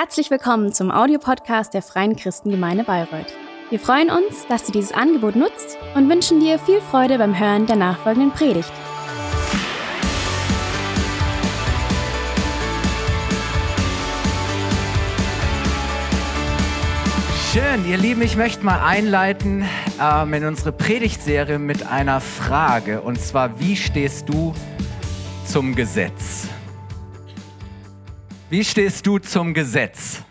Herzlich willkommen zum Audiopodcast der Freien Christengemeinde Bayreuth. Wir freuen uns, dass du dieses Angebot nutzt und wünschen dir viel Freude beim Hören der nachfolgenden Predigt. Schön, ihr Lieben, ich möchte mal einleiten ähm, in unsere Predigtserie mit einer Frage. Und zwar, wie stehst du zum Gesetz? Wie stehst du zum Gesetz?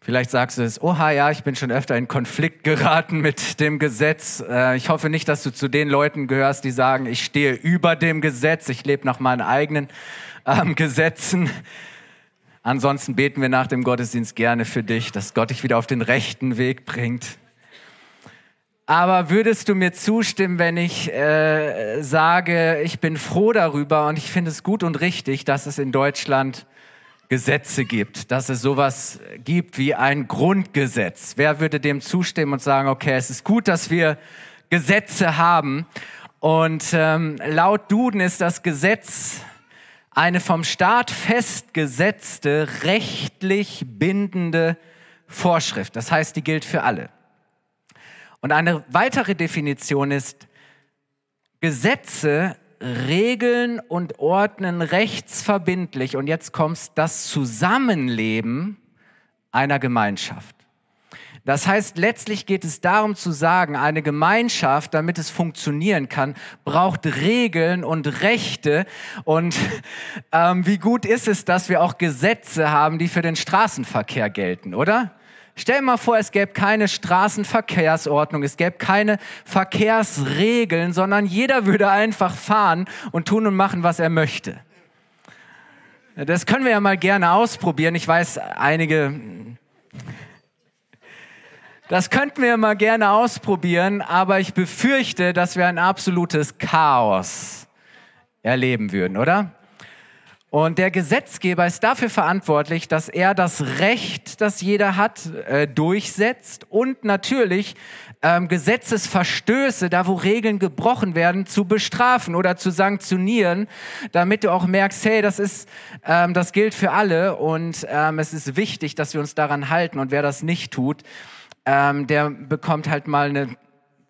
Vielleicht sagst du es, oha, ja, ich bin schon öfter in Konflikt geraten mit dem Gesetz. Äh, ich hoffe nicht, dass du zu den Leuten gehörst, die sagen, ich stehe über dem Gesetz, ich lebe nach meinen eigenen ähm, Gesetzen. Ansonsten beten wir nach dem Gottesdienst gerne für dich, dass Gott dich wieder auf den rechten Weg bringt. Aber würdest du mir zustimmen, wenn ich äh, sage, ich bin froh darüber und ich finde es gut und richtig, dass es in Deutschland Gesetze gibt, dass es sowas gibt wie ein Grundgesetz? Wer würde dem zustimmen und sagen, okay, es ist gut, dass wir Gesetze haben? Und ähm, laut Duden ist das Gesetz eine vom Staat festgesetzte, rechtlich bindende Vorschrift. Das heißt, die gilt für alle. Und eine weitere Definition ist, Gesetze regeln und ordnen rechtsverbindlich, und jetzt kommst das Zusammenleben einer Gemeinschaft. Das heißt, letztlich geht es darum zu sagen, eine Gemeinschaft, damit es funktionieren kann, braucht Regeln und Rechte. Und ähm, wie gut ist es, dass wir auch Gesetze haben, die für den Straßenverkehr gelten, oder? Stell dir mal vor, es gäbe keine Straßenverkehrsordnung, es gäbe keine Verkehrsregeln, sondern jeder würde einfach fahren und tun und machen, was er möchte. Das können wir ja mal gerne ausprobieren. Ich weiß, einige, das könnten wir mal gerne ausprobieren, aber ich befürchte, dass wir ein absolutes Chaos erleben würden, oder? Und der Gesetzgeber ist dafür verantwortlich, dass er das Recht, das jeder hat, äh, durchsetzt und natürlich ähm, Gesetzesverstöße, da wo Regeln gebrochen werden, zu bestrafen oder zu sanktionieren, damit du auch merkst, hey, das ist, ähm, das gilt für alle und ähm, es ist wichtig, dass wir uns daran halten. Und wer das nicht tut, ähm, der bekommt halt mal eine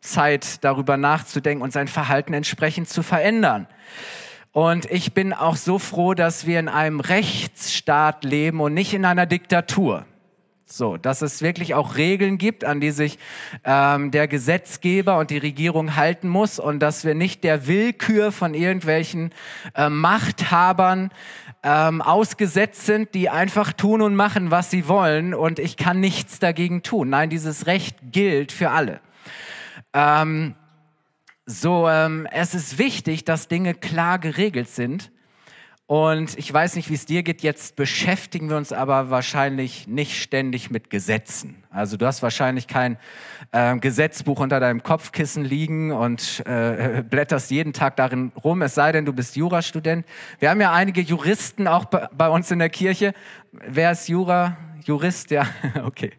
Zeit, darüber nachzudenken und sein Verhalten entsprechend zu verändern. Und ich bin auch so froh, dass wir in einem Rechtsstaat leben und nicht in einer Diktatur. So, dass es wirklich auch Regeln gibt, an die sich ähm, der Gesetzgeber und die Regierung halten muss und dass wir nicht der Willkür von irgendwelchen äh, Machthabern ähm, ausgesetzt sind, die einfach tun und machen, was sie wollen und ich kann nichts dagegen tun. Nein, dieses Recht gilt für alle. Ähm, so, ähm, es ist wichtig, dass Dinge klar geregelt sind. Und ich weiß nicht, wie es dir geht. Jetzt beschäftigen wir uns aber wahrscheinlich nicht ständig mit Gesetzen. Also du hast wahrscheinlich kein äh, Gesetzbuch unter deinem Kopfkissen liegen und äh, blätterst jeden Tag darin rum, es sei denn, du bist Jurastudent. Wir haben ja einige Juristen auch bei, uns in der Kirche. Wer ist Jura? Jurist? Ja, okay.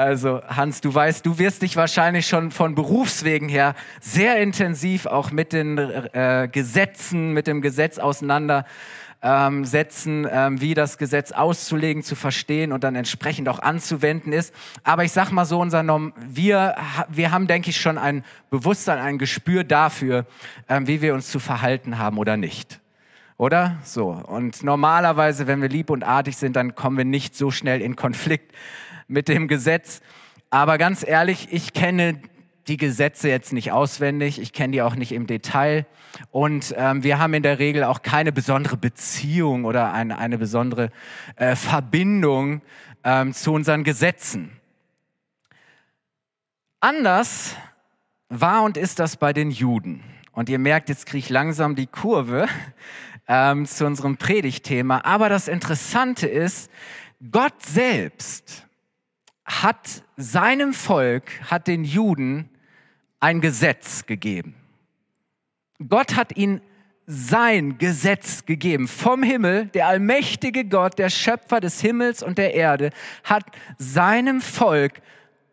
Also Hans, du weißt, du wirst dich wahrscheinlich schon von Berufswegen her sehr intensiv auch mit den äh, Gesetzen, mit dem Gesetz auseinandersetzen, ähm, wie das Gesetz auszulegen, zu verstehen und dann entsprechend auch anzuwenden ist. Aber ich sag mal so, unser Norm wir, wir haben, denke ich, schon ein Bewusstsein, ein Gespür dafür, ähm, wie wir uns zu verhalten haben oder nicht oder? So. Und normalerweise, wenn wir lieb und artig sind, dann kommen wir nicht so schnell in Konflikt mit dem Gesetz. Aber ganz ehrlich, ich kenne die Gesetze jetzt nicht auswendig, ich kenne die auch nicht im Detail und ähm, wir haben in der Regel auch keine besondere Beziehung oder eine, eine besondere äh, Verbindung ähm, zu unseren Gesetzen. Anders war und ist das bei den Juden. Und ihr merkt, jetzt kriege ich langsam die Kurve ähm, zu unserem Predigtthema. Aber das Interessante ist, Gott selbst hat seinem Volk, hat den Juden ein Gesetz gegeben. Gott hat ihnen sein Gesetz gegeben. Vom Himmel, der allmächtige Gott, der Schöpfer des Himmels und der Erde, hat seinem Volk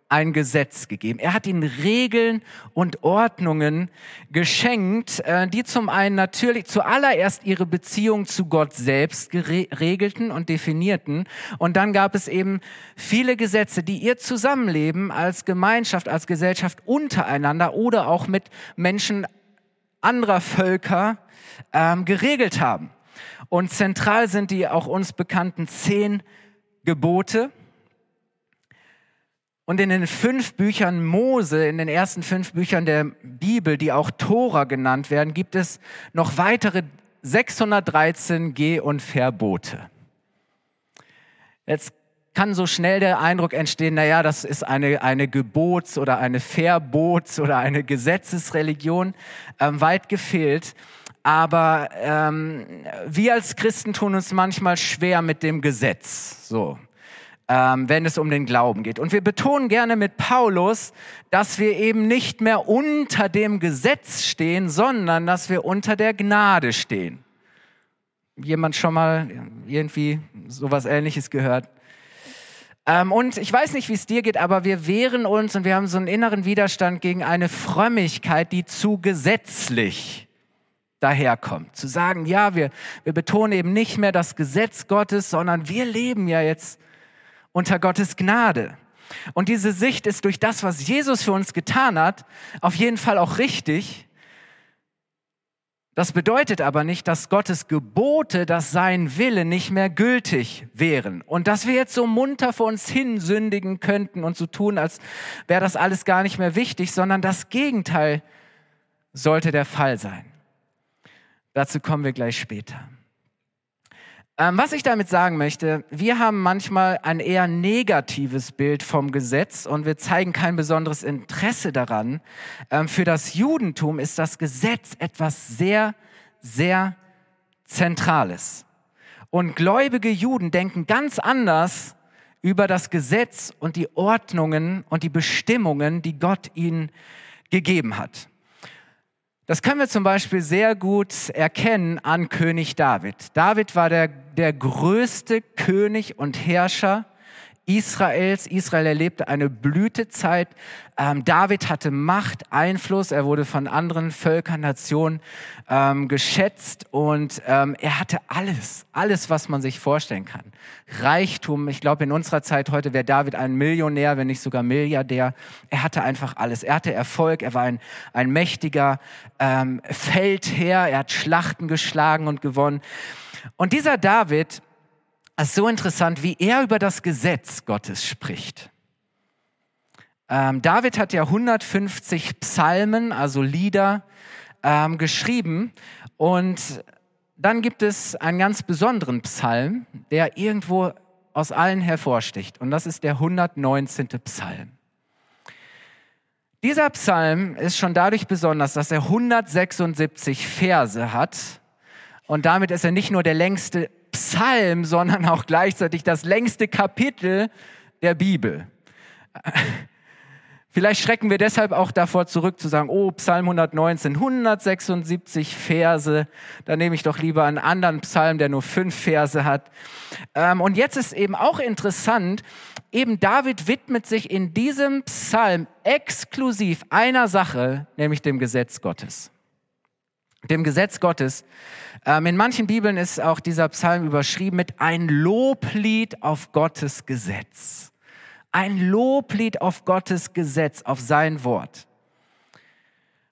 ein Gesetz gegeben. Er hat ihnen Regeln und Ordnungen geschenkt, äh, die zum einen natürlich zuallererst ihre Beziehung zu Gott selbst regelten und definierten. Und dann gab es eben viele Gesetze, die ihr Zusammenleben als Gemeinschaft, als Gesellschaft untereinander oder auch mit Menschen anderer Völker ähm, geregelt haben. Und zentral sind die auch uns bekannten zehn Gebote und in den fünf Büchern Mose, in den ersten fünf Büchern der Bibel, die auch Tora genannt werden, gibt es noch weitere 613 Geh- und Verbote. Jetzt kann so schnell der Eindruck entstehen, naja, das ist eine, eine Gebots- oder eine Verbots- oder eine Gesetzesreligion, ähm, weit gefehlt. Aber ähm, wir als Christen tun uns manchmal schwer mit dem Gesetz. So, ähm, wenn es um den Glauben geht. Und wir betonen gerne mit Paulus, dass wir eben nicht mehr unter dem Gesetz stehen, sondern dass wir unter der Gnade stehen. Jemand schon mal irgendwie sowas Ähnliches gehört? Ähm, und ich weiß nicht, wie es dir geht, aber wir wehren uns und wir haben so einen inneren Widerstand gegen eine Frömmigkeit, die zu gesetzlich daherkommt. Zu sagen, ja, wir, wir betonen eben nicht mehr das Gesetz Gottes, sondern wir leben ja jetzt unter Gottes Gnade. Und diese Sicht ist durch das, was Jesus für uns getan hat, auf jeden Fall auch richtig. Das bedeutet aber nicht, dass Gottes Gebote, dass sein Wille nicht mehr gültig wären. Und dass wir jetzt so munter vor uns hin sündigen könnten und so tun, als wäre das alles gar nicht mehr wichtig, sondern das Gegenteil sollte der Fall sein. Dazu kommen wir gleich später. Ähm, was ich damit sagen möchte, wir haben manchmal ein eher negatives Bild vom Gesetz und wir zeigen kein besonderes Interesse daran. Ähm, für das Judentum ist das Gesetz etwas sehr, sehr Zentrales. Und gläubige Juden denken ganz anders über das Gesetz und die Ordnungen und die Bestimmungen, die Gott ihnen gegeben hat. Das können wir zum Beispiel sehr gut erkennen an König David. David war der, der größte König und Herrscher Israels. Israel erlebte eine Blütezeit. Ähm, David hatte Macht, Einfluss. Er wurde von anderen Völkern, Nationen ähm, geschätzt und ähm, er hatte alles, alles, was man sich vorstellen kann. Reichtum. Ich glaube, in unserer Zeit heute wäre David ein Millionär, wenn nicht sogar Milliardär. Er hatte einfach alles. Er hatte Erfolg. Er war ein, ein mächtiger ähm, Feldherr. Er hat Schlachten geschlagen und gewonnen. Und dieser David, es ist so interessant, wie er über das Gesetz Gottes spricht. Ähm, David hat ja 150 Psalmen, also Lieder, ähm, geschrieben. Und dann gibt es einen ganz besonderen Psalm, der irgendwo aus allen hervorsticht. Und das ist der 119. Psalm. Dieser Psalm ist schon dadurch besonders, dass er 176 Verse hat. Und damit ist er nicht nur der längste Psalm, sondern auch gleichzeitig das längste Kapitel der Bibel. Vielleicht schrecken wir deshalb auch davor zurück zu sagen, oh, Psalm 119, 176 Verse, da nehme ich doch lieber einen anderen Psalm, der nur fünf Verse hat. Ähm, und jetzt ist eben auch interessant, eben David widmet sich in diesem Psalm exklusiv einer Sache, nämlich dem Gesetz Gottes. Dem Gesetz Gottes, ähm, in manchen Bibeln ist auch dieser Psalm überschrieben mit ein Loblied auf Gottes Gesetz. Ein Loblied auf Gottes Gesetz, auf sein Wort.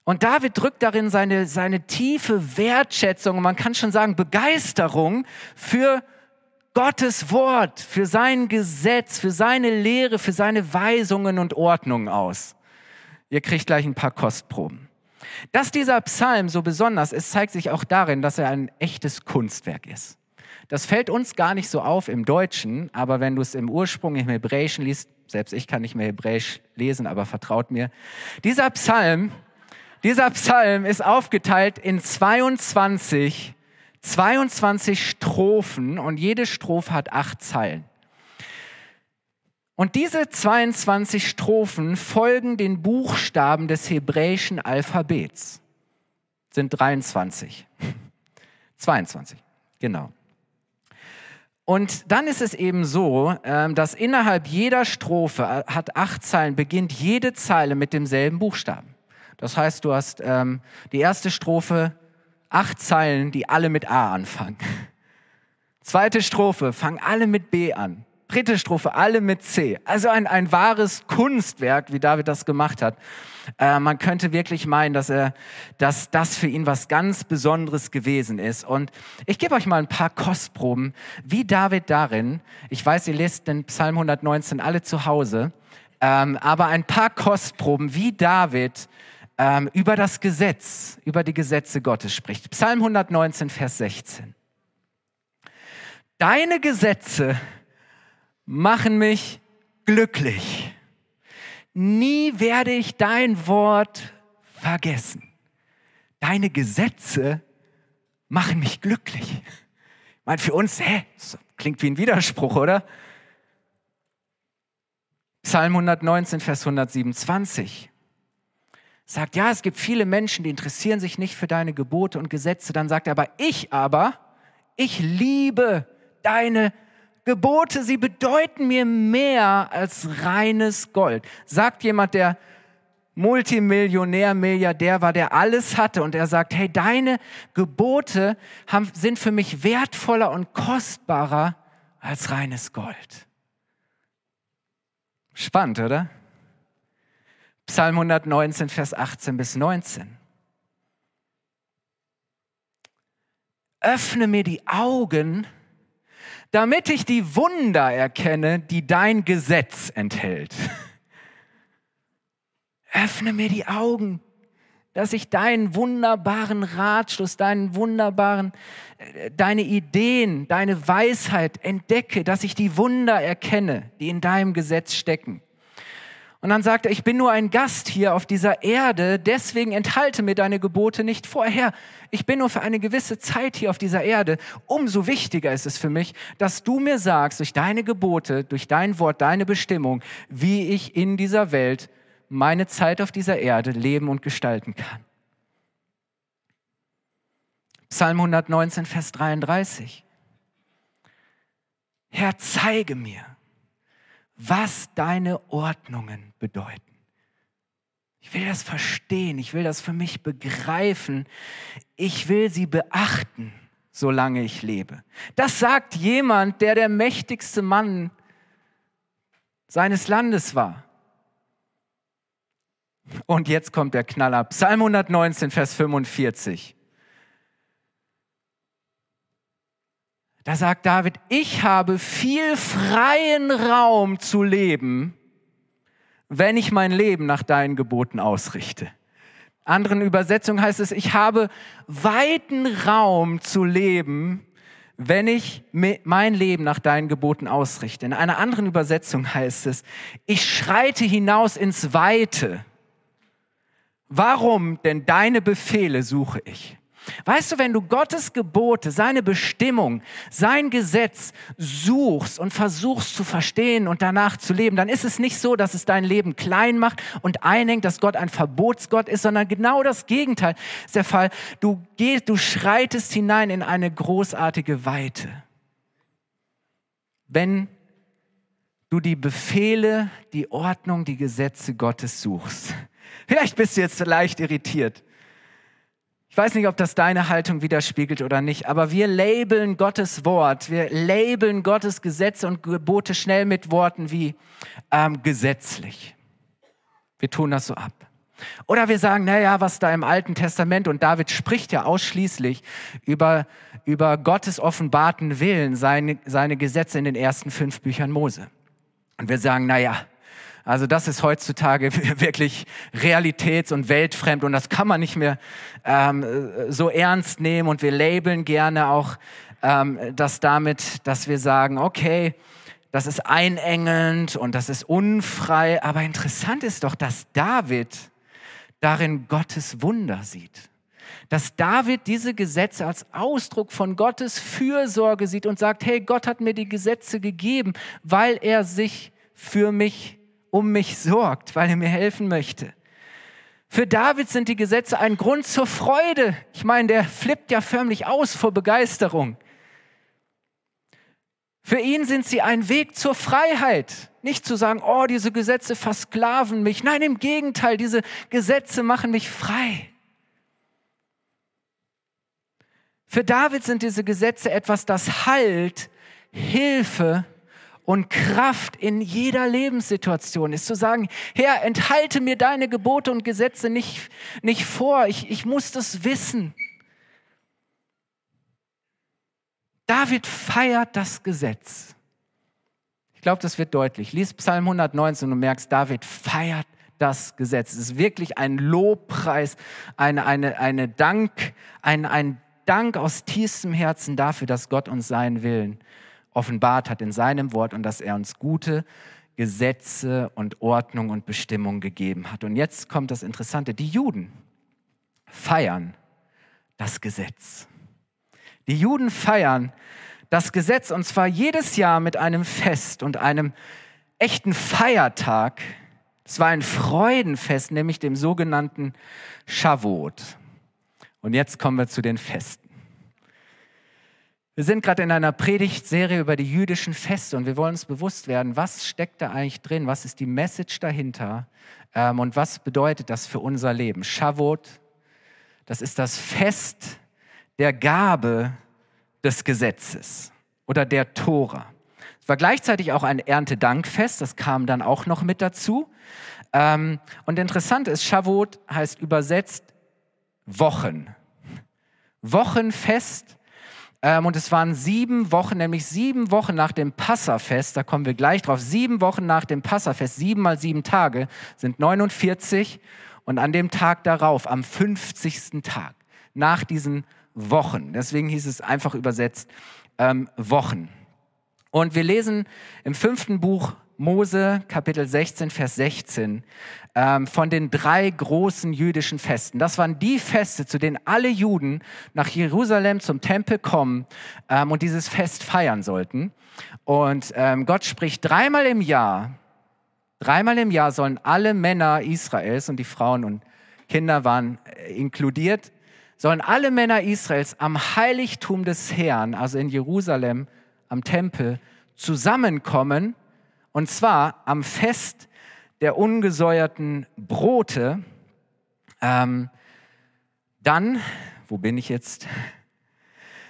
Und David drückt darin seine, seine tiefe Wertschätzung, man kann schon sagen Begeisterung für Gottes Wort, für sein Gesetz, für seine Lehre, für seine Weisungen und Ordnungen aus. Ihr kriegt gleich ein paar Kostproben. Dass dieser Psalm so besonders ist, zeigt sich auch darin, dass er ein echtes Kunstwerk ist. Das fällt uns gar nicht so auf im Deutschen, aber wenn du es im Ursprung im Hebräischen liest, selbst ich kann nicht mehr Hebräisch lesen, aber vertraut mir, dieser Psalm, dieser Psalm ist aufgeteilt in 22, 22 Strophen und jede Strophe hat acht Zeilen. Und diese 22 Strophen folgen den Buchstaben des hebräischen Alphabets. Sind 23. 22, genau. Und dann ist es eben so, ähm, dass innerhalb jeder Strophe äh, hat acht Zeilen, beginnt jede Zeile mit demselben Buchstaben. Das heißt, du hast ähm, die erste Strophe, acht Zeilen, die alle mit A anfangen. Zweite Strophe, fangen alle mit B an. Dritte Strophe, alle mit C. Also ein, ein wahres Kunstwerk, wie David das gemacht hat. Äh, man könnte wirklich meinen, dass, er, dass das für ihn was ganz Besonderes gewesen ist. Und ich gebe euch mal ein paar Kostproben, wie David darin, ich weiß, ihr lest den Psalm 119 alle zu Hause, ähm, aber ein paar Kostproben, wie David ähm, über das Gesetz, über die Gesetze Gottes spricht. Psalm 119, Vers 16. Deine Gesetze machen mich glücklich. Nie werde ich dein Wort vergessen. Deine Gesetze machen mich glücklich. Ich meine, für uns, hä, klingt wie ein Widerspruch, oder? Psalm 119, Vers 127 sagt, ja, es gibt viele Menschen, die interessieren sich nicht für deine Gebote und Gesetze. Dann sagt er aber, ich aber, ich liebe deine Gebote, sie bedeuten mir mehr als reines Gold. Sagt jemand, der Multimillionär, Milliardär war, der alles hatte und er sagt, hey, deine Gebote haben, sind für mich wertvoller und kostbarer als reines Gold. Spannend, oder? Psalm 119, Vers 18 bis 19. Öffne mir die Augen, damit ich die Wunder erkenne, die dein Gesetz enthält. Öffne mir die Augen, dass ich deinen wunderbaren Ratschluss, deinen wunderbaren, äh, deine Ideen, deine Weisheit entdecke, dass ich die Wunder erkenne, die in deinem Gesetz stecken. Und dann sagt er, ich bin nur ein Gast hier auf dieser Erde, deswegen enthalte mir deine Gebote nicht vorher. Ich bin nur für eine gewisse Zeit hier auf dieser Erde. Umso wichtiger ist es für mich, dass du mir sagst, durch deine Gebote, durch dein Wort, deine Bestimmung, wie ich in dieser Welt meine Zeit auf dieser Erde leben und gestalten kann. Psalm 119, Vers 33. Herr, zeige mir was deine Ordnungen bedeuten. Ich will das verstehen, ich will das für mich begreifen, ich will sie beachten, solange ich lebe. Das sagt jemand, der der mächtigste Mann seines Landes war. Und jetzt kommt der Knaller. Psalm 119, Vers 45. Da sagt David, ich habe viel freien Raum zu leben, wenn ich mein Leben nach deinen Geboten ausrichte. Anderen Übersetzungen heißt es, ich habe weiten Raum zu leben, wenn ich mein Leben nach deinen Geboten ausrichte. In einer anderen Übersetzung heißt es, ich schreite hinaus ins Weite. Warum? Denn deine Befehle suche ich. Weißt du, wenn du Gottes Gebote, seine Bestimmung, sein Gesetz suchst und versuchst zu verstehen und danach zu leben, dann ist es nicht so, dass es dein Leben klein macht und einengt, dass Gott ein Verbotsgott ist, sondern genau das Gegenteil ist der Fall. Du gehst, du schreitest hinein in eine großartige Weite. Wenn du die Befehle, die Ordnung, die Gesetze Gottes suchst. Vielleicht bist du jetzt leicht irritiert. Ich weiß nicht, ob das deine Haltung widerspiegelt oder nicht, aber wir labeln Gottes Wort, wir labeln Gottes Gesetze und Gebote schnell mit Worten wie ähm, gesetzlich. Wir tun das so ab. Oder wir sagen, naja, was da im Alten Testament, und David spricht ja ausschließlich über, über Gottes offenbarten Willen, seine, seine Gesetze in den ersten fünf Büchern Mose. Und wir sagen, naja, also das ist heutzutage wirklich realitäts- und weltfremd und das kann man nicht mehr ähm, so ernst nehmen und wir labeln gerne auch ähm, das damit, dass wir sagen, okay, das ist einengelnd und das ist unfrei, aber interessant ist doch, dass David darin Gottes Wunder sieht. Dass David diese Gesetze als Ausdruck von Gottes Fürsorge sieht und sagt, hey, Gott hat mir die Gesetze gegeben, weil er sich für mich um mich sorgt, weil er mir helfen möchte. Für David sind die Gesetze ein Grund zur Freude. Ich meine, der flippt ja förmlich aus vor Begeisterung. Für ihn sind sie ein Weg zur Freiheit. Nicht zu sagen, oh, diese Gesetze versklaven mich. Nein, im Gegenteil, diese Gesetze machen mich frei. Für David sind diese Gesetze etwas, das Halt, Hilfe und Kraft in jeder Lebenssituation ist. Zu sagen, Herr, enthalte mir deine Gebote und Gesetze nicht, nicht vor. Ich, ich muss das wissen. David feiert das Gesetz. Ich glaube, das wird deutlich. Lies Psalm 119 und merkst, David feiert das Gesetz. Es ist wirklich ein Lobpreis, eine, eine, eine Dank, ein, ein Dank aus tiefstem Herzen dafür, dass Gott uns seinen Willen offenbart hat in seinem Wort und dass er uns gute Gesetze und Ordnung und Bestimmung gegeben hat. Und jetzt kommt das Interessante. Die Juden feiern das Gesetz. Die Juden feiern das Gesetz und zwar jedes Jahr mit einem Fest und einem echten Feiertag. Es war ein Freudenfest, nämlich dem sogenannten Shavuot. Und jetzt kommen wir zu den Festen. Wir sind gerade in einer Predigtserie über die jüdischen Feste und wir wollen uns bewusst werden, was steckt da eigentlich drin, was ist die Message dahinter ähm, und was bedeutet das für unser Leben. Shavuot, das ist das Fest der Gabe des Gesetzes oder der Tora. Es war gleichzeitig auch ein Erntedankfest, das kam dann auch noch mit dazu. Ähm, und interessant ist, Shavuot heißt übersetzt Wochen. Wochenfest. Ähm, und es waren sieben Wochen, nämlich sieben Wochen nach dem Passafest, da kommen wir gleich drauf, sieben Wochen nach dem Passafest, sieben mal sieben Tage sind 49 und an dem Tag darauf, am 50. Tag, nach diesen Wochen. Deswegen hieß es einfach übersetzt ähm, Wochen. Und wir lesen im fünften Buch Mose, Kapitel 16, Vers 16, ähm, von den drei großen jüdischen Festen. Das waren die Feste, zu denen alle Juden nach Jerusalem zum Tempel kommen ähm, und dieses Fest feiern sollten. Und ähm, Gott spricht dreimal im Jahr, dreimal im Jahr sollen alle Männer Israels und die Frauen und Kinder waren äh, inkludiert, sollen alle Männer Israels am Heiligtum des Herrn, also in Jerusalem, am Tempel, zusammenkommen, und zwar am Fest der ungesäuerten Brote. Ähm, dann, wo bin ich jetzt?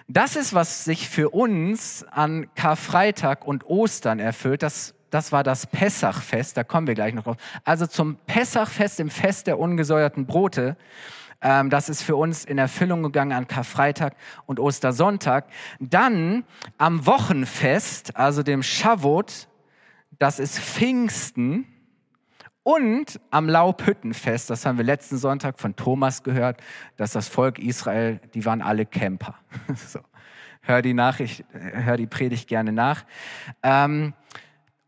Das ist, was sich für uns an Karfreitag und Ostern erfüllt. Das, das war das Pessachfest, da kommen wir gleich noch drauf. Also zum Pessachfest, im Fest der ungesäuerten Brote. Ähm, das ist für uns in Erfüllung gegangen an Karfreitag und Ostersonntag. Dann am Wochenfest, also dem Shavuot, das ist Pfingsten. Und am Laubhüttenfest, das haben wir letzten Sonntag von Thomas gehört, dass das Volk Israel, die waren alle Camper. so. Hör die Nachricht, hör die Predigt gerne nach. Ähm,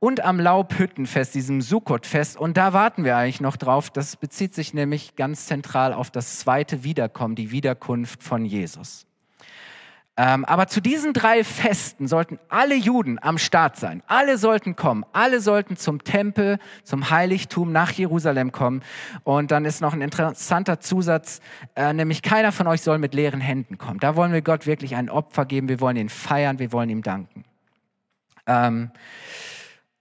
und am Laubhüttenfest, diesem Sukkotfest. Und da warten wir eigentlich noch drauf. Das bezieht sich nämlich ganz zentral auf das zweite Wiederkommen, die Wiederkunft von Jesus. Ähm, aber zu diesen drei Festen sollten alle Juden am Start sein. Alle sollten kommen. Alle sollten zum Tempel, zum Heiligtum nach Jerusalem kommen. Und dann ist noch ein interessanter Zusatz, äh, nämlich keiner von euch soll mit leeren Händen kommen. Da wollen wir Gott wirklich ein Opfer geben. Wir wollen ihn feiern. Wir wollen ihm danken. Ähm,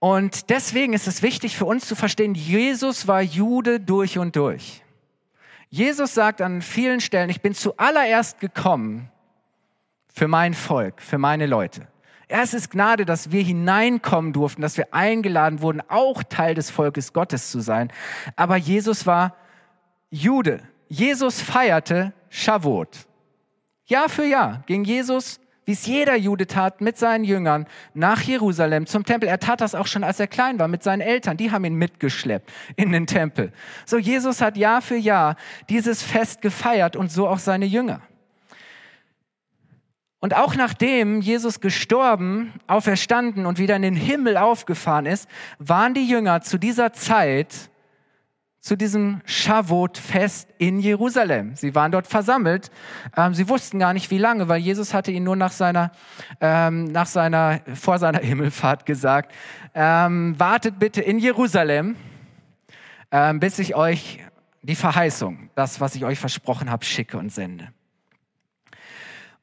und deswegen ist es wichtig für uns zu verstehen, Jesus war Jude durch und durch. Jesus sagt an vielen Stellen, ich bin zuallererst gekommen für mein Volk, für meine Leute. Erst ist Gnade, dass wir hineinkommen durften, dass wir eingeladen wurden, auch Teil des Volkes Gottes zu sein. Aber Jesus war Jude. Jesus feierte Shavuot. Jahr für Jahr ging Jesus wie es jeder Jude tat, mit seinen Jüngern nach Jerusalem zum Tempel. Er tat das auch schon, als er klein war, mit seinen Eltern. Die haben ihn mitgeschleppt in den Tempel. So, Jesus hat Jahr für Jahr dieses Fest gefeiert und so auch seine Jünger. Und auch nachdem Jesus gestorben, auferstanden und wieder in den Himmel aufgefahren ist, waren die Jünger zu dieser Zeit zu diesem Shavuot-Fest in Jerusalem. Sie waren dort versammelt. Ähm, sie wussten gar nicht, wie lange, weil Jesus hatte ihnen nur nach seiner, ähm, nach seiner, vor seiner Himmelfahrt gesagt, ähm, wartet bitte in Jerusalem, ähm, bis ich euch die Verheißung, das, was ich euch versprochen habe, schicke und sende.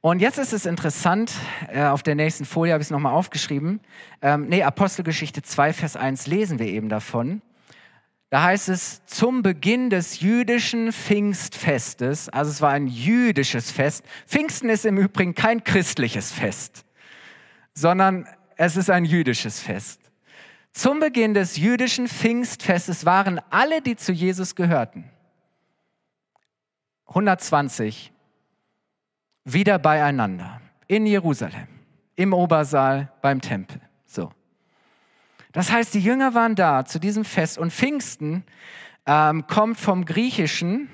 Und jetzt ist es interessant, äh, auf der nächsten Folie habe ich es nochmal aufgeschrieben. Ähm, nee, Apostelgeschichte 2, Vers 1 lesen wir eben davon. Da heißt es, zum Beginn des jüdischen Pfingstfestes, also es war ein jüdisches Fest. Pfingsten ist im Übrigen kein christliches Fest, sondern es ist ein jüdisches Fest. Zum Beginn des jüdischen Pfingstfestes waren alle, die zu Jesus gehörten, 120 wieder beieinander in Jerusalem, im Obersaal beim Tempel. So. Das heißt, die Jünger waren da zu diesem Fest und Pfingsten ähm, kommt vom Griechischen.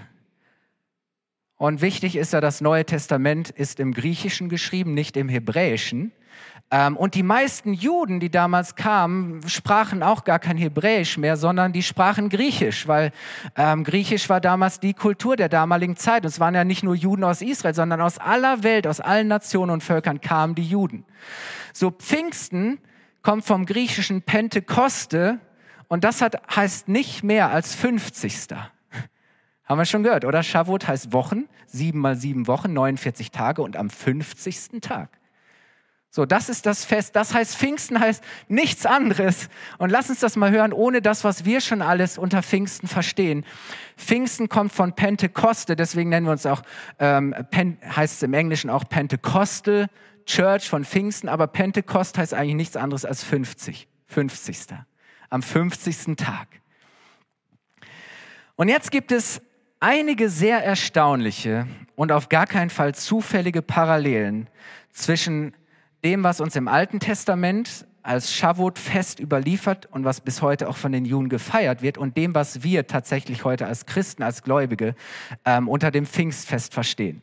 Und wichtig ist ja, das Neue Testament ist im Griechischen geschrieben, nicht im Hebräischen. Ähm, und die meisten Juden, die damals kamen, sprachen auch gar kein Hebräisch mehr, sondern die sprachen Griechisch, weil ähm, Griechisch war damals die Kultur der damaligen Zeit. Und es waren ja nicht nur Juden aus Israel, sondern aus aller Welt, aus allen Nationen und Völkern kamen die Juden. So Pfingsten kommt vom griechischen Pentekoste und das hat, heißt nicht mehr als 50. Haben wir schon gehört, oder? Shavuot heißt Wochen, sieben mal sieben Wochen, 49 Tage und am 50. Tag. So, das ist das Fest. Das heißt, Pfingsten heißt nichts anderes. Und lass uns das mal hören, ohne das, was wir schon alles unter Pfingsten verstehen. Pfingsten kommt von Pentekoste, deswegen nennen wir uns auch, ähm, Pen, heißt es im Englischen auch Pentecostal Church von Pfingsten, aber Pentekost heißt eigentlich nichts anderes als 50. 50. Am 50. Tag. Und jetzt gibt es einige sehr erstaunliche und auf gar keinen Fall zufällige Parallelen zwischen dem, was uns im Alten Testament als Shavuot-Fest überliefert und was bis heute auch von den Juden gefeiert wird und dem, was wir tatsächlich heute als Christen, als Gläubige ähm, unter dem Pfingstfest verstehen.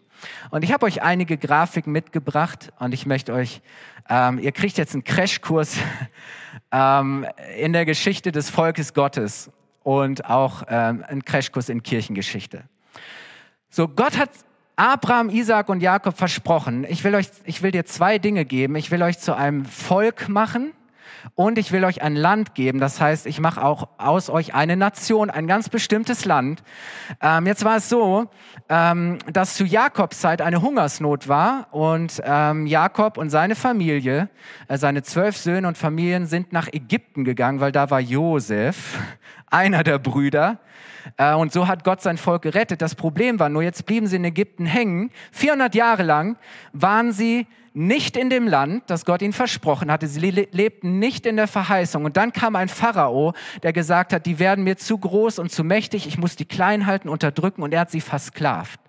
Und ich habe euch einige Grafiken mitgebracht und ich möchte euch, ähm, ihr kriegt jetzt einen Crashkurs ähm, in der Geschichte des Volkes Gottes und auch ähm, einen Crashkurs in Kirchengeschichte. So, Gott hat Abraham, Isaac und Jakob versprochen, ich will, euch, ich will dir zwei Dinge geben. Ich will euch zu einem Volk machen und ich will euch ein Land geben. Das heißt, ich mache auch aus euch eine Nation, ein ganz bestimmtes Land. Ähm, jetzt war es so, ähm, dass zu Jakobs Zeit eine Hungersnot war und ähm, Jakob und seine Familie, äh, seine zwölf Söhne und Familien sind nach Ägypten gegangen, weil da war Josef, einer der Brüder. Äh, und so hat Gott sein Volk gerettet. Das Problem war nur, jetzt blieben sie in Ägypten hängen. 400 Jahre lang waren sie nicht in dem Land, das Gott ihnen versprochen hatte. Sie lebten nicht in der Verheißung. Und dann kam ein Pharao, der gesagt hat, die werden mir zu groß und zu mächtig, ich muss die klein halten, unterdrücken und er hat sie versklavt.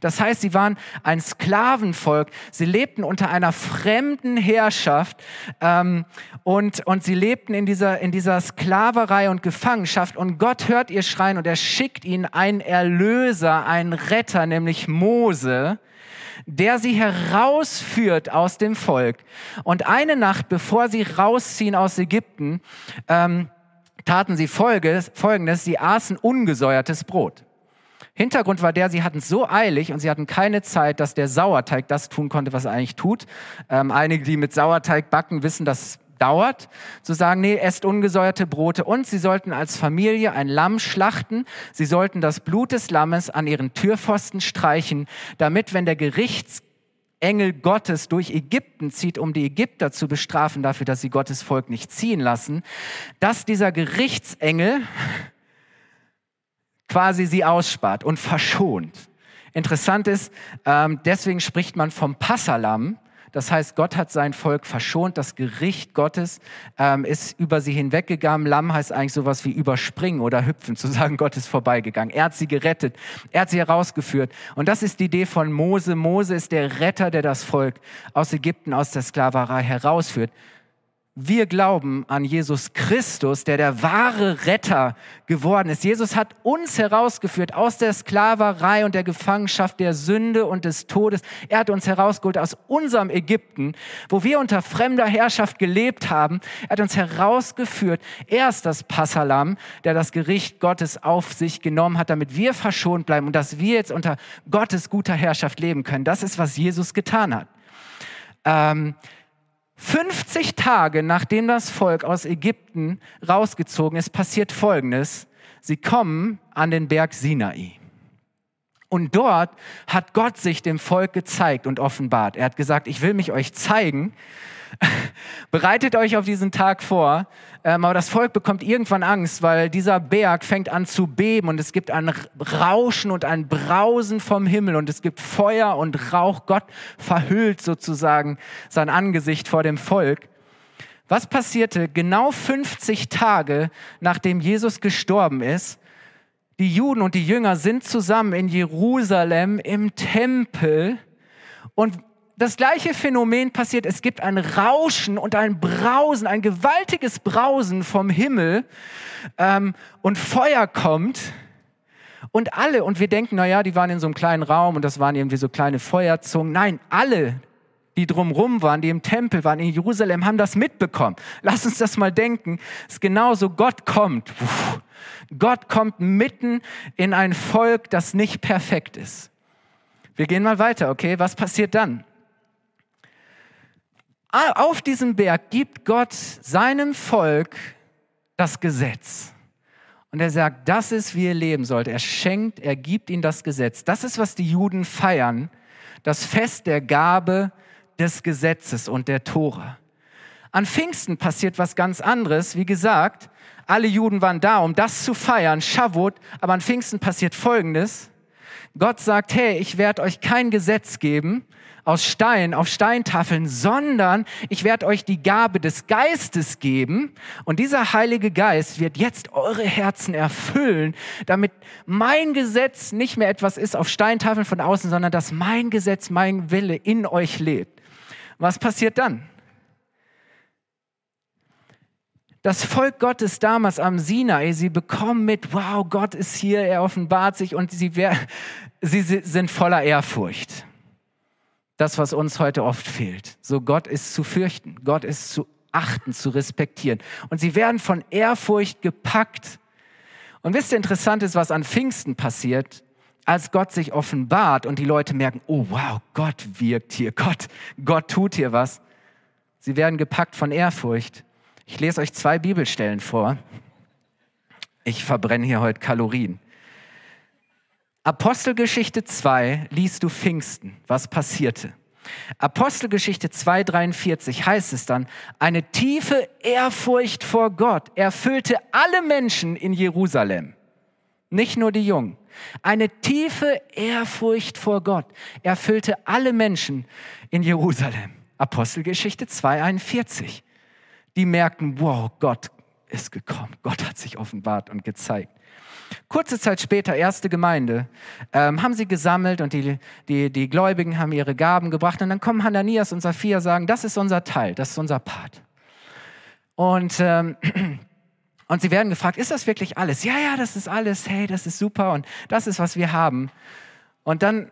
Das heißt, sie waren ein Sklavenvolk. Sie lebten unter einer fremden Herrschaft ähm, und, und sie lebten in dieser, in dieser Sklaverei und Gefangenschaft. Und Gott hört ihr Schreien und er schickt ihnen einen Erlöser, einen Retter, nämlich Mose, der sie herausführt aus dem Volk. Und eine Nacht, bevor sie rausziehen aus Ägypten, ähm, taten sie Folgendes, Folgendes, sie aßen ungesäuertes Brot. Hintergrund war der, sie hatten so eilig und sie hatten keine Zeit, dass der Sauerteig das tun konnte, was er eigentlich tut. Ähm, einige, die mit Sauerteig backen, wissen, dass dauert, zu sagen, nee, esst ungesäuerte Brote. Und sie sollten als Familie ein Lamm schlachten. Sie sollten das Blut des Lammes an ihren Türpfosten streichen, damit, wenn der Gerichtsengel Gottes durch Ägypten zieht, um die Ägypter zu bestrafen dafür, dass sie Gottes Volk nicht ziehen lassen, dass dieser Gerichtsengel quasi sie ausspart und verschont. Interessant ist, ähm, deswegen spricht man vom Passalam. Das heißt, Gott hat sein Volk verschont. Das Gericht Gottes ähm, ist über sie hinweggegangen. Lamm heißt eigentlich sowas wie überspringen oder hüpfen, zu sagen, Gott ist vorbeigegangen. Er hat sie gerettet. Er hat sie herausgeführt. Und das ist die Idee von Mose. Mose ist der Retter, der das Volk aus Ägypten, aus der Sklaverei herausführt. Wir glauben an Jesus Christus, der der wahre Retter geworden ist. Jesus hat uns herausgeführt aus der Sklaverei und der Gefangenschaft der Sünde und des Todes. Er hat uns herausgeholt aus unserem Ägypten, wo wir unter fremder Herrschaft gelebt haben. Er hat uns herausgeführt. Er ist das Passalam, der das Gericht Gottes auf sich genommen hat, damit wir verschont bleiben und dass wir jetzt unter Gottes guter Herrschaft leben können. Das ist, was Jesus getan hat. Ähm, 50 Tage nachdem das Volk aus Ägypten rausgezogen ist, passiert Folgendes. Sie kommen an den Berg Sinai. Und dort hat Gott sich dem Volk gezeigt und offenbart. Er hat gesagt, ich will mich euch zeigen. Bereitet euch auf diesen Tag vor. Ähm, aber das Volk bekommt irgendwann Angst, weil dieser Berg fängt an zu beben und es gibt ein Rauschen und ein Brausen vom Himmel und es gibt Feuer und Rauch. Gott verhüllt sozusagen sein Angesicht vor dem Volk. Was passierte genau 50 Tage, nachdem Jesus gestorben ist? die Juden und die Jünger sind zusammen in Jerusalem im Tempel und das gleiche Phänomen passiert. Es gibt ein Rauschen und ein Brausen, ein gewaltiges Brausen vom Himmel ähm, und Feuer kommt und alle, und wir denken, na ja, die waren in so einem kleinen Raum und das waren irgendwie so kleine Feuerzungen. Nein, alle, die drumrum waren, die im Tempel waren, in Jerusalem, haben das mitbekommen. Lass uns das mal denken. Es ist genauso, Gott kommt. Gott kommt mitten in ein Volk, das nicht perfekt ist. Wir gehen mal weiter, okay? Was passiert dann? Auf diesem Berg gibt Gott seinem Volk das Gesetz. Und er sagt, das ist, wie ihr leben sollt. Er schenkt, er gibt ihnen das Gesetz. Das ist, was die Juden feiern. Das Fest der Gabe des Gesetzes und der Tora. An Pfingsten passiert was ganz anderes. Wie gesagt, alle Juden waren da, um das zu feiern, Shavuot, aber an Pfingsten passiert Folgendes. Gott sagt, hey, ich werde euch kein Gesetz geben aus Stein, auf Steintafeln, sondern ich werde euch die Gabe des Geistes geben und dieser Heilige Geist wird jetzt eure Herzen erfüllen, damit mein Gesetz nicht mehr etwas ist auf Steintafeln von außen, sondern dass mein Gesetz, mein Wille in euch lebt. Was passiert dann? Das Volk Gottes damals am Sinai, sie bekommen mit, wow, Gott ist hier, er offenbart sich und sie, sie sind voller Ehrfurcht. Das, was uns heute oft fehlt. So Gott ist zu fürchten, Gott ist zu achten, zu respektieren. Und sie werden von Ehrfurcht gepackt. Und wisst ihr, interessant ist, was an Pfingsten passiert, als Gott sich offenbart und die Leute merken, oh wow, Gott wirkt hier, Gott, Gott tut hier was. Sie werden gepackt von Ehrfurcht. Ich lese euch zwei Bibelstellen vor. Ich verbrenne hier heute Kalorien. Apostelgeschichte 2 liest du Pfingsten. Was passierte? Apostelgeschichte 2,43 heißt es dann, eine tiefe Ehrfurcht vor Gott erfüllte alle Menschen in Jerusalem, nicht nur die Jungen. Eine tiefe Ehrfurcht vor Gott erfüllte alle Menschen in Jerusalem. Apostelgeschichte 2,41 die merkten, wow, Gott ist gekommen. Gott hat sich offenbart und gezeigt. Kurze Zeit später, erste Gemeinde, ähm, haben sie gesammelt und die, die, die Gläubigen haben ihre Gaben gebracht. Und dann kommen Hananias und Saphir sagen, das ist unser Teil, das ist unser Part. Und, ähm, und sie werden gefragt, ist das wirklich alles? Ja, ja, das ist alles. Hey, das ist super und das ist, was wir haben. Und dann,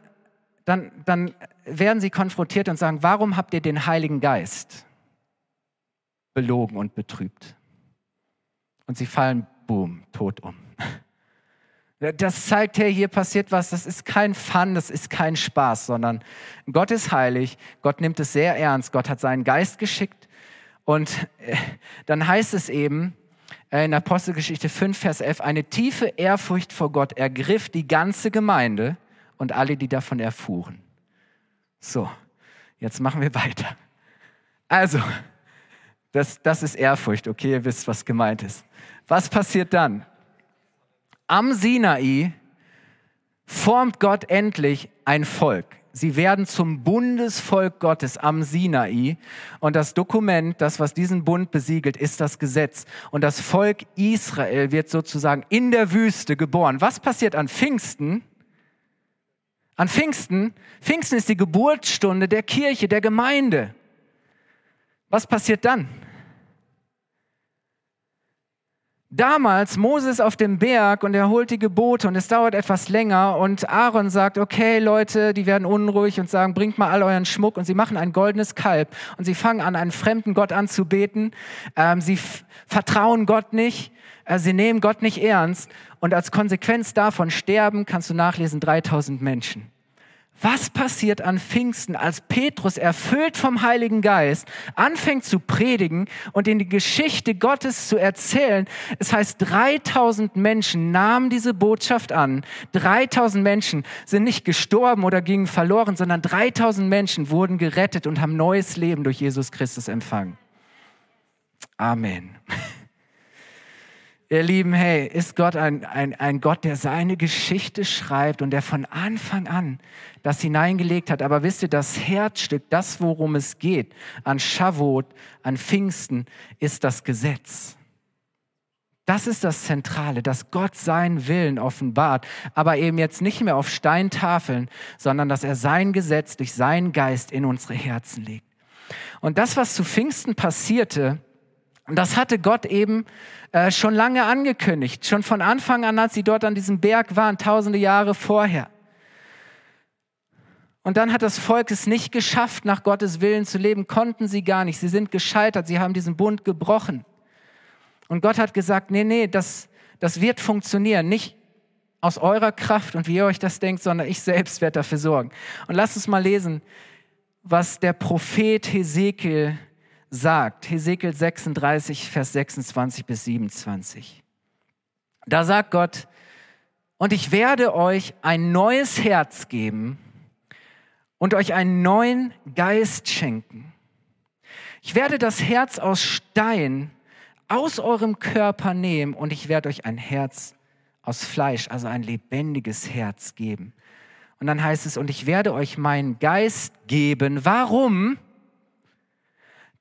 dann, dann werden sie konfrontiert und sagen, warum habt ihr den Heiligen Geist? belogen und betrübt. Und sie fallen, boom, tot um. Das zeigt, hey, hier passiert was, das ist kein Fun, das ist kein Spaß, sondern Gott ist heilig, Gott nimmt es sehr ernst, Gott hat seinen Geist geschickt und äh, dann heißt es eben äh, in Apostelgeschichte 5, Vers 11, eine tiefe Ehrfurcht vor Gott ergriff die ganze Gemeinde und alle, die davon erfuhren. So, jetzt machen wir weiter. Also, das, das ist Ehrfurcht, okay, ihr wisst, was gemeint ist. Was passiert dann? Am Sinai formt Gott endlich ein Volk. Sie werden zum Bundesvolk Gottes am Sinai. Und das Dokument, das, was diesen Bund besiegelt, ist das Gesetz. Und das Volk Israel wird sozusagen in der Wüste geboren. Was passiert an Pfingsten? An Pfingsten, Pfingsten ist die Geburtsstunde der Kirche, der Gemeinde. Was passiert dann? Damals Moses auf dem Berg und er holt die Gebote und es dauert etwas länger und Aaron sagt, okay Leute, die werden unruhig und sagen, bringt mal all euren Schmuck und sie machen ein goldenes Kalb und sie fangen an, einen fremden Gott anzubeten. Ähm, sie vertrauen Gott nicht, äh, sie nehmen Gott nicht ernst und als Konsequenz davon sterben, kannst du nachlesen, 3000 Menschen. Was passiert an Pfingsten, als Petrus, erfüllt vom Heiligen Geist, anfängt zu predigen und in die Geschichte Gottes zu erzählen? Es heißt, 3000 Menschen nahmen diese Botschaft an. 3000 Menschen sind nicht gestorben oder gingen verloren, sondern 3000 Menschen wurden gerettet und haben neues Leben durch Jesus Christus empfangen. Amen. Ihr Lieben, hey, ist Gott ein, ein, ein Gott, der seine Geschichte schreibt und der von Anfang an das hineingelegt hat. Aber wisst ihr, das Herzstück, das, worum es geht, an Shavuot, an Pfingsten, ist das Gesetz. Das ist das Zentrale, dass Gott seinen Willen offenbart, aber eben jetzt nicht mehr auf Steintafeln, sondern dass er sein Gesetz durch seinen Geist in unsere Herzen legt. Und das, was zu Pfingsten passierte, das hatte Gott eben äh, schon lange angekündigt, schon von Anfang an, als sie dort an diesem Berg waren, tausende Jahre vorher. Und dann hat das Volk es nicht geschafft, nach Gottes Willen zu leben, konnten sie gar nicht. Sie sind gescheitert, sie haben diesen Bund gebrochen. Und Gott hat gesagt, nee, nee, das, das wird funktionieren. Nicht aus eurer Kraft und wie ihr euch das denkt, sondern ich selbst werde dafür sorgen. Und lasst uns mal lesen, was der Prophet Hesekiel sagt, Hesekiel 36, Vers 26 bis 27. Da sagt Gott, und ich werde euch ein neues Herz geben und euch einen neuen Geist schenken. Ich werde das Herz aus Stein aus eurem Körper nehmen und ich werde euch ein Herz aus Fleisch, also ein lebendiges Herz geben. Und dann heißt es, und ich werde euch meinen Geist geben. Warum?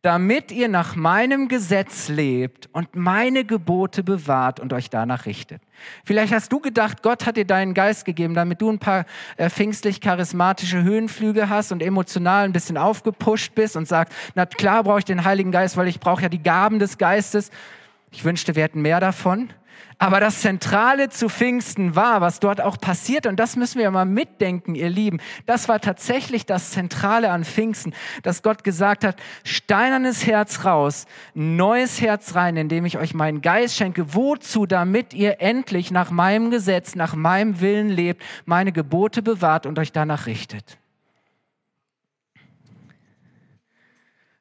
Damit ihr nach meinem Gesetz lebt und meine Gebote bewahrt und euch danach richtet. Vielleicht hast du gedacht, Gott hat dir deinen Geist gegeben, damit du ein paar äh, pfingstlich-charismatische Höhenflüge hast und emotional ein bisschen aufgepusht bist und sagst, na klar brauche ich den Heiligen Geist, weil ich brauche ja die Gaben des Geistes. Ich wünschte, wir hätten mehr davon. Aber das Zentrale zu Pfingsten war, was dort auch passiert, und das müssen wir mal mitdenken, ihr Lieben, das war tatsächlich das Zentrale an Pfingsten, dass Gott gesagt hat, steinernes Herz raus, neues Herz rein, indem ich euch meinen Geist schenke. Wozu? Damit ihr endlich nach meinem Gesetz, nach meinem Willen lebt, meine Gebote bewahrt und euch danach richtet.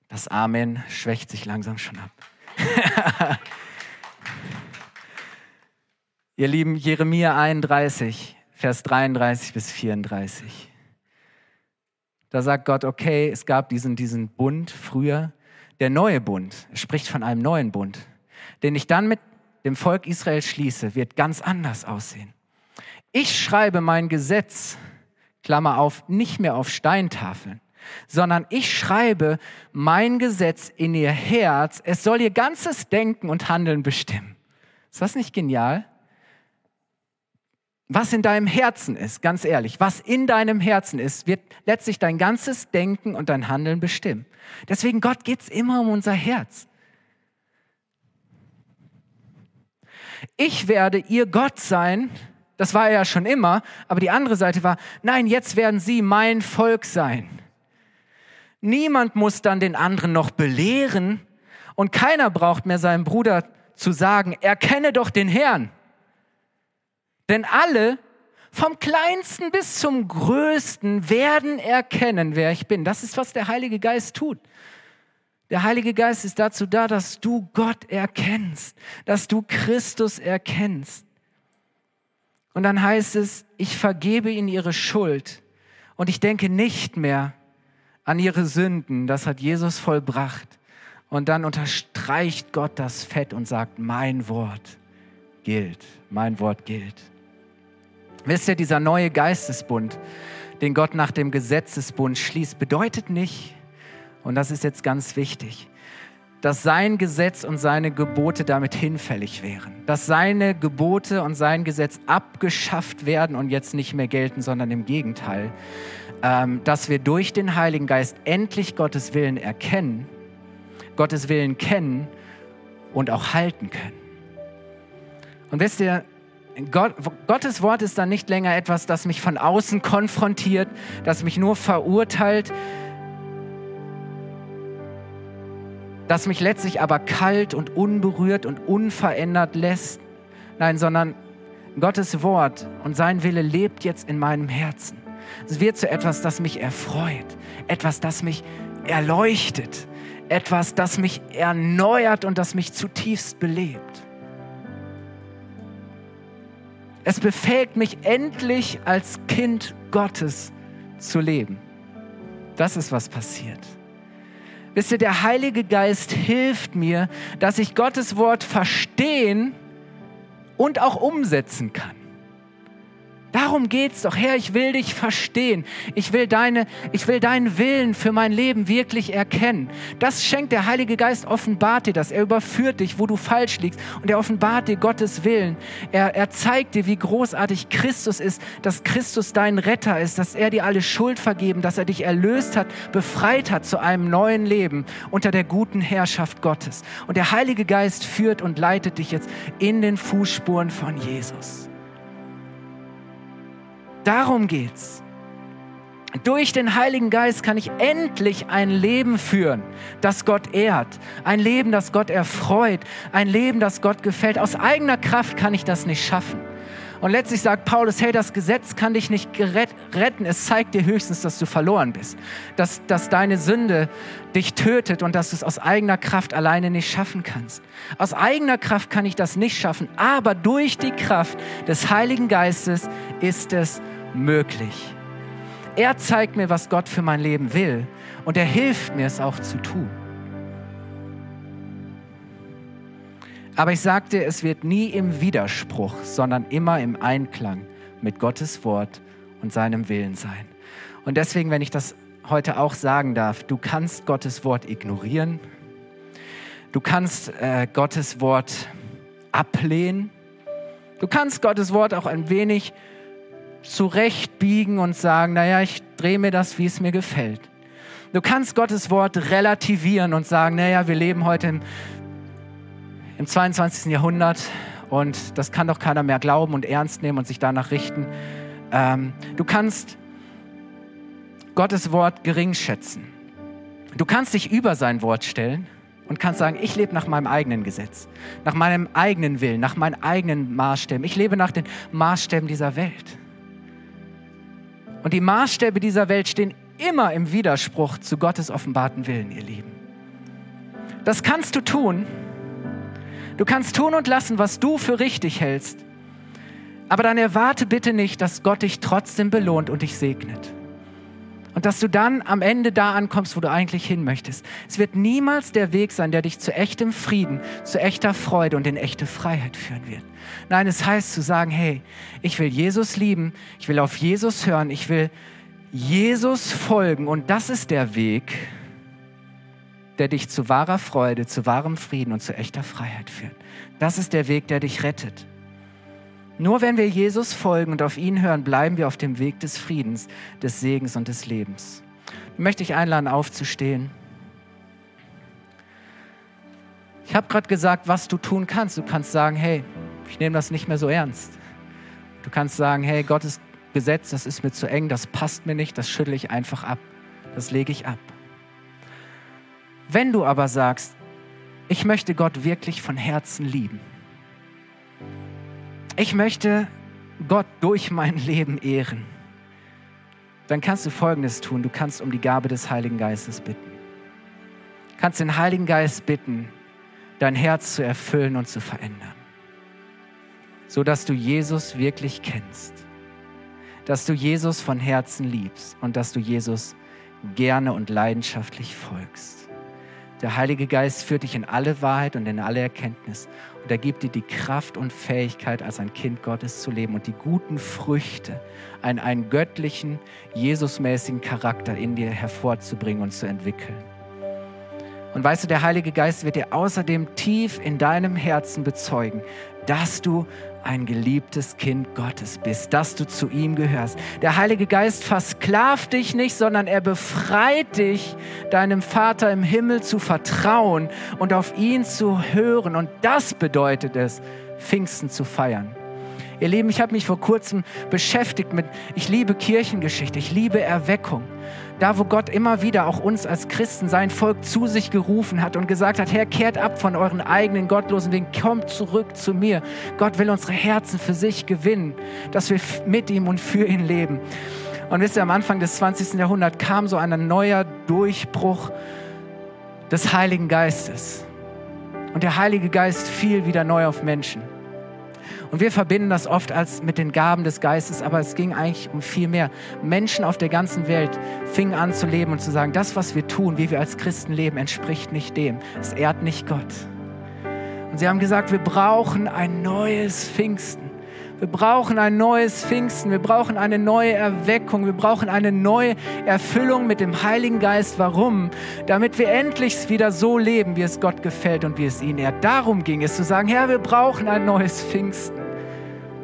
Das Amen schwächt sich langsam schon ab. Ihr Lieben, Jeremia 31, Vers 33 bis 34. Da sagt Gott, okay, es gab diesen, diesen Bund früher, der neue Bund. Er spricht von einem neuen Bund, den ich dann mit dem Volk Israel schließe, wird ganz anders aussehen. Ich schreibe mein Gesetz, Klammer auf, nicht mehr auf Steintafeln, sondern ich schreibe mein Gesetz in ihr Herz. Es soll ihr ganzes Denken und Handeln bestimmen. Ist das nicht genial? Was in deinem Herzen ist, ganz ehrlich, was in deinem Herzen ist, wird letztlich dein ganzes Denken und dein Handeln bestimmen. Deswegen, Gott geht es immer um unser Herz. Ich werde ihr Gott sein, das war er ja schon immer, aber die andere Seite war, nein, jetzt werden sie mein Volk sein. Niemand muss dann den anderen noch belehren und keiner braucht mehr seinem Bruder zu sagen, erkenne doch den Herrn. Denn alle, vom kleinsten bis zum größten, werden erkennen, wer ich bin. Das ist, was der Heilige Geist tut. Der Heilige Geist ist dazu da, dass du Gott erkennst, dass du Christus erkennst. Und dann heißt es, ich vergebe ihnen ihre Schuld und ich denke nicht mehr an ihre Sünden. Das hat Jesus vollbracht. Und dann unterstreicht Gott das Fett und sagt, mein Wort gilt, mein Wort gilt. Wisst ihr, dieser neue Geistesbund, den Gott nach dem Gesetzesbund schließt, bedeutet nicht, und das ist jetzt ganz wichtig, dass sein Gesetz und seine Gebote damit hinfällig wären. Dass seine Gebote und sein Gesetz abgeschafft werden und jetzt nicht mehr gelten, sondern im Gegenteil. Ähm, dass wir durch den Heiligen Geist endlich Gottes Willen erkennen, Gottes Willen kennen und auch halten können. Und wisst ihr, Gott, Gottes Wort ist dann nicht länger etwas, das mich von außen konfrontiert, das mich nur verurteilt, das mich letztlich aber kalt und unberührt und unverändert lässt. Nein, sondern Gottes Wort und sein Wille lebt jetzt in meinem Herzen. Es wird zu etwas, das mich erfreut, etwas, das mich erleuchtet, etwas, das mich erneuert und das mich zutiefst belebt. Es befähigt mich endlich als Kind Gottes zu leben. Das ist, was passiert. Wisst ihr, der Heilige Geist hilft mir, dass ich Gottes Wort verstehen und auch umsetzen kann. Darum geht's doch, Herr, ich will dich verstehen. Ich will deine ich will deinen Willen für mein Leben wirklich erkennen. Das schenkt der Heilige Geist offenbart dir das. Er überführt dich, wo du falsch liegst und er offenbart dir Gottes Willen. Er, er zeigt dir, wie großartig Christus ist, dass Christus dein Retter ist, dass er dir alle Schuld vergeben, dass er dich erlöst hat, befreit hat zu einem neuen Leben unter der guten Herrschaft Gottes. Und der Heilige Geist führt und leitet dich jetzt in den Fußspuren von Jesus. Darum geht's. Durch den Heiligen Geist kann ich endlich ein Leben führen, das Gott ehrt, ein Leben, das Gott erfreut, ein Leben, das Gott gefällt. Aus eigener Kraft kann ich das nicht schaffen. Und letztlich sagt Paulus, hey, das Gesetz kann dich nicht retten, es zeigt dir höchstens, dass du verloren bist, dass, dass deine Sünde dich tötet und dass du es aus eigener Kraft alleine nicht schaffen kannst. Aus eigener Kraft kann ich das nicht schaffen, aber durch die Kraft des Heiligen Geistes ist es möglich. Er zeigt mir, was Gott für mein Leben will und er hilft mir es auch zu tun. Aber ich sagte, es wird nie im Widerspruch, sondern immer im Einklang mit Gottes Wort und seinem Willen sein. Und deswegen, wenn ich das heute auch sagen darf, du kannst Gottes Wort ignorieren, du kannst äh, Gottes Wort ablehnen, du kannst Gottes Wort auch ein wenig zurechtbiegen und sagen, naja, ich drehe mir das, wie es mir gefällt. Du kannst Gottes Wort relativieren und sagen, naja, wir leben heute im im 22. Jahrhundert und das kann doch keiner mehr glauben und ernst nehmen und sich danach richten. Ähm, du kannst Gottes Wort gering schätzen. Du kannst dich über sein Wort stellen und kannst sagen, ich lebe nach meinem eigenen Gesetz, nach meinem eigenen Willen, nach meinen eigenen Maßstäben. Ich lebe nach den Maßstäben dieser Welt. Und die Maßstäbe dieser Welt stehen immer im Widerspruch zu Gottes offenbarten Willen, ihr Lieben. Das kannst du tun, Du kannst tun und lassen, was du für richtig hältst. Aber dann erwarte bitte nicht, dass Gott dich trotzdem belohnt und dich segnet. Und dass du dann am Ende da ankommst, wo du eigentlich hin möchtest. Es wird niemals der Weg sein, der dich zu echtem Frieden, zu echter Freude und in echte Freiheit führen wird. Nein, es heißt zu sagen, hey, ich will Jesus lieben, ich will auf Jesus hören, ich will Jesus folgen und das ist der Weg, der dich zu wahrer Freude, zu wahrem Frieden und zu echter Freiheit führt. Das ist der Weg, der dich rettet. Nur wenn wir Jesus folgen und auf ihn hören, bleiben wir auf dem Weg des Friedens, des Segens und des Lebens. Ich möchte dich einladen, aufzustehen. Ich habe gerade gesagt, was du tun kannst. Du kannst sagen, hey, ich nehme das nicht mehr so ernst. Du kannst sagen, hey, Gottes Gesetz, das ist mir zu eng, das passt mir nicht, das schüttle ich einfach ab, das lege ich ab. Wenn du aber sagst, ich möchte Gott wirklich von Herzen lieben, ich möchte Gott durch mein Leben ehren, dann kannst du Folgendes tun. Du kannst um die Gabe des Heiligen Geistes bitten. Du kannst den Heiligen Geist bitten, dein Herz zu erfüllen und zu verändern, sodass du Jesus wirklich kennst, dass du Jesus von Herzen liebst und dass du Jesus gerne und leidenschaftlich folgst. Der Heilige Geist führt dich in alle Wahrheit und in alle Erkenntnis. Und er gibt dir die Kraft und Fähigkeit, als ein Kind Gottes zu leben und die guten Früchte, einen, einen göttlichen, Jesusmäßigen Charakter in dir hervorzubringen und zu entwickeln. Und weißt du, der Heilige Geist wird dir außerdem tief in deinem Herzen bezeugen, dass du ein geliebtes Kind Gottes bist, dass du zu ihm gehörst. Der Heilige Geist versklavt dich nicht, sondern er befreit dich, deinem Vater im Himmel zu vertrauen und auf ihn zu hören. Und das bedeutet es, Pfingsten zu feiern. Ihr Lieben, ich habe mich vor kurzem beschäftigt mit, ich liebe Kirchengeschichte, ich liebe Erweckung. Da, wo Gott immer wieder auch uns als Christen sein Volk zu sich gerufen hat und gesagt hat, Herr, kehrt ab von euren eigenen gottlosen Wegen, kommt zurück zu mir. Gott will unsere Herzen für sich gewinnen, dass wir mit ihm und für ihn leben. Und wisst ihr, am Anfang des 20. Jahrhunderts kam so ein neuer Durchbruch des Heiligen Geistes. Und der Heilige Geist fiel wieder neu auf Menschen. Und wir verbinden das oft als mit den Gaben des Geistes, aber es ging eigentlich um viel mehr. Menschen auf der ganzen Welt fingen an zu leben und zu sagen, das, was wir tun, wie wir als Christen leben, entspricht nicht dem. Es ehrt nicht Gott. Und sie haben gesagt, wir brauchen ein neues Pfingsten. Wir brauchen ein neues Pfingsten, wir brauchen eine neue Erweckung, wir brauchen eine neue Erfüllung mit dem Heiligen Geist. Warum? Damit wir endlich wieder so leben, wie es Gott gefällt und wie es ihn ehrt. Darum ging es zu sagen, Herr, wir brauchen ein neues Pfingsten.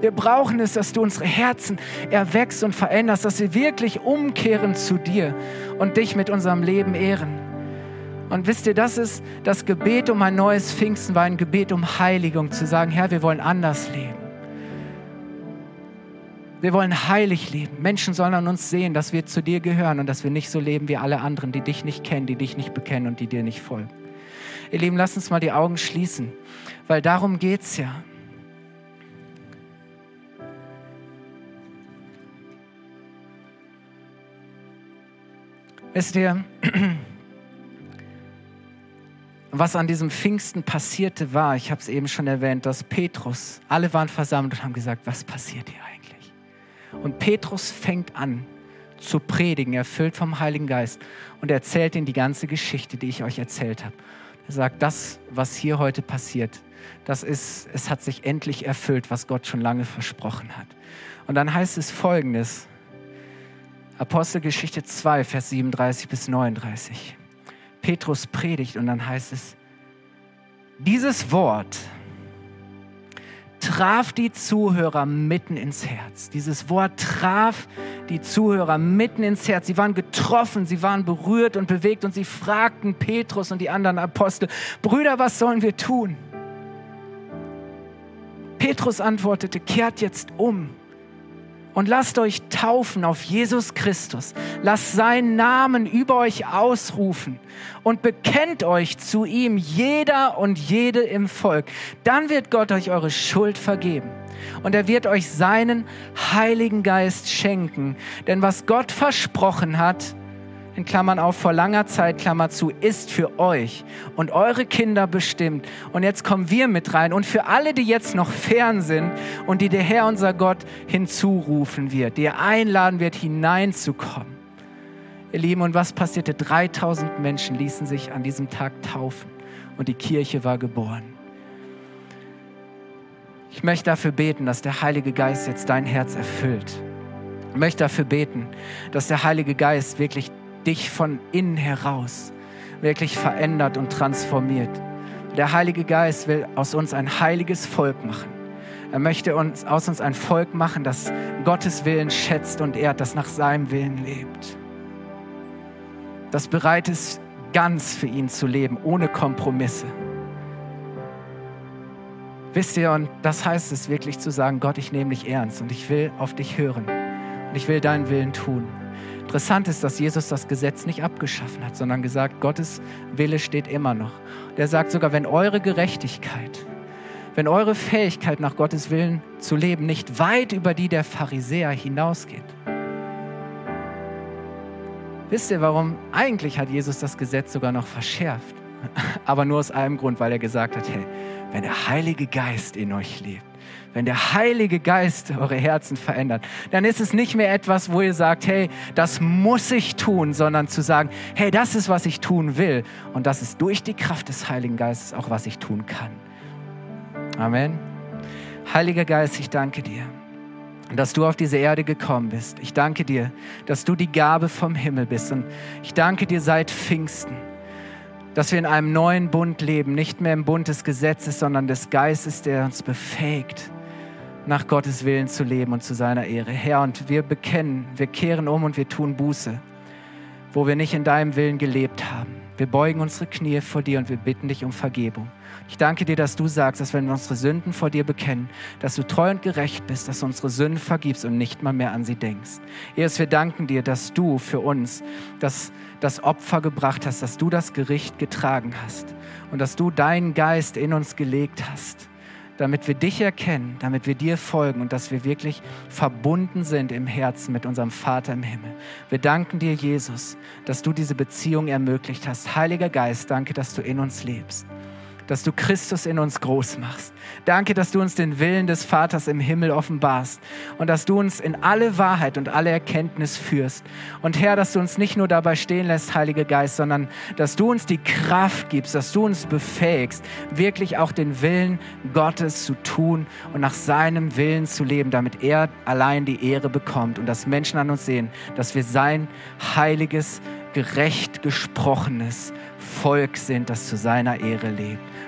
Wir brauchen es, dass du unsere Herzen erwächst und veränderst, dass wir wirklich umkehren zu dir und dich mit unserem Leben ehren. Und wisst ihr, das ist das Gebet um ein neues Pfingsten, war ein Gebet um Heiligung, zu sagen, Herr, wir wollen anders leben. Wir wollen heilig leben. Menschen sollen an uns sehen, dass wir zu dir gehören und dass wir nicht so leben wie alle anderen, die dich nicht kennen, die dich nicht bekennen und die dir nicht folgen. Ihr Lieben, lasst uns mal die Augen schließen, weil darum geht es ja. Wisst ihr, was an diesem Pfingsten passierte war, ich habe es eben schon erwähnt, dass Petrus, alle waren versammelt und haben gesagt, was passiert hier eigentlich? Und Petrus fängt an zu predigen, erfüllt vom Heiligen Geist und erzählt ihnen die ganze Geschichte, die ich euch erzählt habe. Er sagt, das, was hier heute passiert, das ist, es hat sich endlich erfüllt, was Gott schon lange versprochen hat. Und dann heißt es folgendes, Apostelgeschichte 2, Vers 37 bis 39. Petrus predigt und dann heißt es, dieses Wort, traf die Zuhörer mitten ins Herz. Dieses Wort traf die Zuhörer mitten ins Herz. Sie waren getroffen, sie waren berührt und bewegt und sie fragten Petrus und die anderen Apostel, Brüder, was sollen wir tun? Petrus antwortete, kehrt jetzt um und lasst euch taufen auf Jesus Christus. Lasst seinen Namen über euch ausrufen und bekennt euch zu ihm, jeder und jede im Volk. Dann wird Gott euch eure Schuld vergeben. Und er wird euch seinen Heiligen Geist schenken. Denn was Gott versprochen hat, in Klammern auf vor langer Zeit, Klammer zu, ist für euch und eure Kinder bestimmt. Und jetzt kommen wir mit rein. Und für alle, die jetzt noch fern sind und die der Herr unser Gott hinzurufen wird, die er einladen wird, hineinzukommen. Ihr Lieben, und was passierte? 3000 Menschen ließen sich an diesem Tag taufen und die Kirche war geboren. Ich möchte dafür beten, dass der Heilige Geist jetzt dein Herz erfüllt. Ich möchte dafür beten, dass der Heilige Geist wirklich dich von innen heraus wirklich verändert und transformiert. Der Heilige Geist will aus uns ein heiliges Volk machen. Er möchte uns, aus uns ein Volk machen, das Gottes Willen schätzt und ehrt, das nach seinem Willen lebt. Das bereit ist, ganz für ihn zu leben, ohne Kompromisse. Wisst ihr, und das heißt es wirklich zu sagen, Gott, ich nehme dich ernst und ich will auf dich hören und ich will deinen Willen tun. Interessant ist, dass Jesus das Gesetz nicht abgeschaffen hat, sondern gesagt, Gottes Wille steht immer noch. Der sagt sogar, wenn eure Gerechtigkeit, wenn eure Fähigkeit nach Gottes Willen zu leben nicht weit über die der Pharisäer hinausgeht. Wisst ihr warum? Eigentlich hat Jesus das Gesetz sogar noch verschärft. Aber nur aus einem Grund, weil er gesagt hat, hey, wenn der Heilige Geist in euch lebt, wenn der Heilige Geist eure Herzen verändert, dann ist es nicht mehr etwas, wo ihr sagt, hey, das muss ich tun, sondern zu sagen, hey, das ist, was ich tun will. Und das ist durch die Kraft des Heiligen Geistes auch, was ich tun kann. Amen. Heiliger Geist, ich danke dir, dass du auf diese Erde gekommen bist. Ich danke dir, dass du die Gabe vom Himmel bist. Und ich danke dir seit Pfingsten dass wir in einem neuen Bund leben, nicht mehr im Bund des Gesetzes, sondern des Geistes, der uns befähigt, nach Gottes Willen zu leben und zu seiner Ehre. Herr, und wir bekennen, wir kehren um und wir tun Buße, wo wir nicht in deinem Willen gelebt haben. Wir beugen unsere Knie vor dir und wir bitten dich um Vergebung. Ich danke dir, dass du sagst, dass wenn wir unsere Sünden vor dir bekennen, dass du treu und gerecht bist, dass du unsere Sünden vergibst und nicht mal mehr an sie denkst. Jesus, wir danken dir, dass du für uns das, das Opfer gebracht hast, dass du das Gericht getragen hast und dass du deinen Geist in uns gelegt hast damit wir dich erkennen, damit wir dir folgen und dass wir wirklich verbunden sind im Herzen mit unserem Vater im Himmel. Wir danken dir, Jesus, dass du diese Beziehung ermöglicht hast. Heiliger Geist, danke, dass du in uns lebst dass du Christus in uns groß machst. Danke, dass du uns den Willen des Vaters im Himmel offenbarst und dass du uns in alle Wahrheit und alle Erkenntnis führst. Und Herr, dass du uns nicht nur dabei stehen lässt, Heiliger Geist, sondern dass du uns die Kraft gibst, dass du uns befähigst, wirklich auch den Willen Gottes zu tun und nach seinem Willen zu leben, damit er allein die Ehre bekommt und dass Menschen an uns sehen, dass wir sein heiliges, gerecht gesprochenes Volk sind, das zu seiner Ehre lebt.